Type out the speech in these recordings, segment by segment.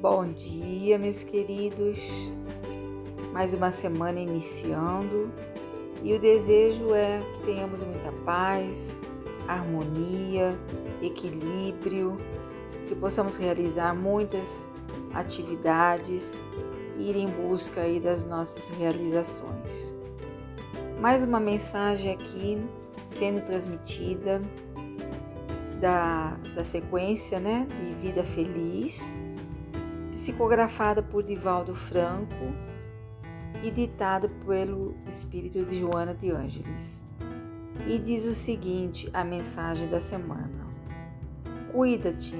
Bom dia, meus queridos. Mais uma semana iniciando e o desejo é que tenhamos muita paz, harmonia, equilíbrio, que possamos realizar muitas atividades e ir em busca aí das nossas realizações. Mais uma mensagem aqui sendo transmitida da, da sequência né, de Vida Feliz, psicografada por Divaldo Franco e ditado pelo espírito de Joana de Ângeles. E diz o seguinte: a mensagem da semana. Cuida-te,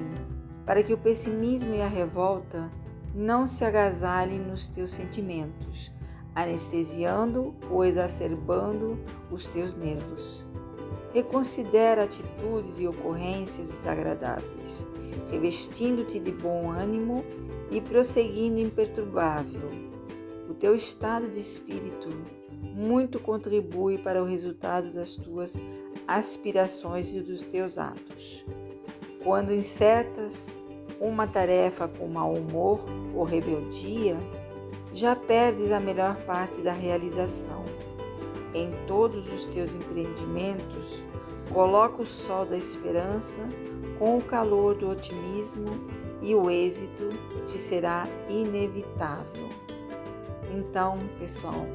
para que o pessimismo e a revolta não se agasalhem nos teus sentimentos, anestesiando ou exacerbando os teus nervos. Reconsidera atitudes e ocorrências desagradáveis, revestindo-te de bom ânimo e prosseguindo imperturbável. O teu estado de espírito muito contribui para o resultado das tuas aspirações e dos teus atos. Quando insetas uma tarefa com mau humor ou rebeldia, já perdes a melhor parte da realização em todos os teus empreendimentos, coloca o sol da esperança com o calor do otimismo e o êxito te será inevitável. Então, pessoal,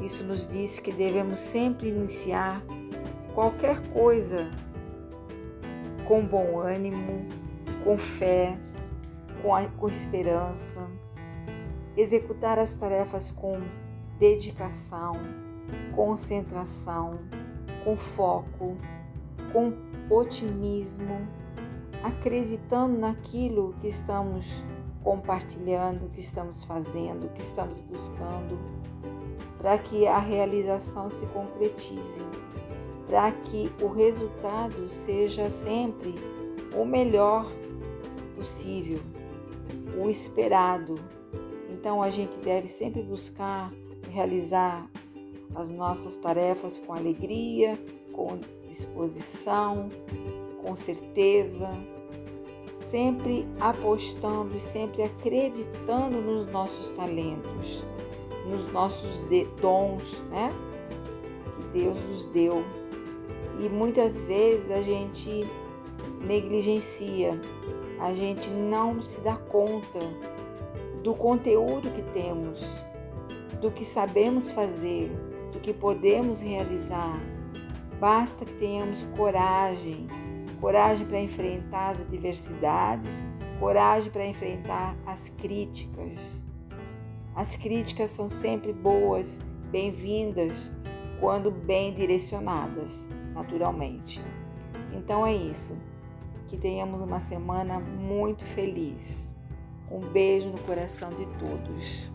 isso nos diz que devemos sempre iniciar qualquer coisa com bom ânimo, com fé, com, a, com esperança, executar as tarefas com dedicação, concentração, com foco, com otimismo, acreditando naquilo que estamos compartilhando, que estamos fazendo, que estamos buscando, para que a realização se concretize, para que o resultado seja sempre o melhor possível, o esperado. Então a gente deve sempre buscar realizar as nossas tarefas com alegria, com disposição, com certeza, sempre apostando e sempre acreditando nos nossos talentos, nos nossos dons, né? Que Deus nos deu. E muitas vezes a gente negligencia, a gente não se dá conta do conteúdo que temos, do que sabemos fazer, que podemos realizar. Basta que tenhamos coragem, coragem para enfrentar as adversidades, coragem para enfrentar as críticas. As críticas são sempre boas, bem-vindas, quando bem direcionadas, naturalmente. Então é isso. Que tenhamos uma semana muito feliz. Um beijo no coração de todos.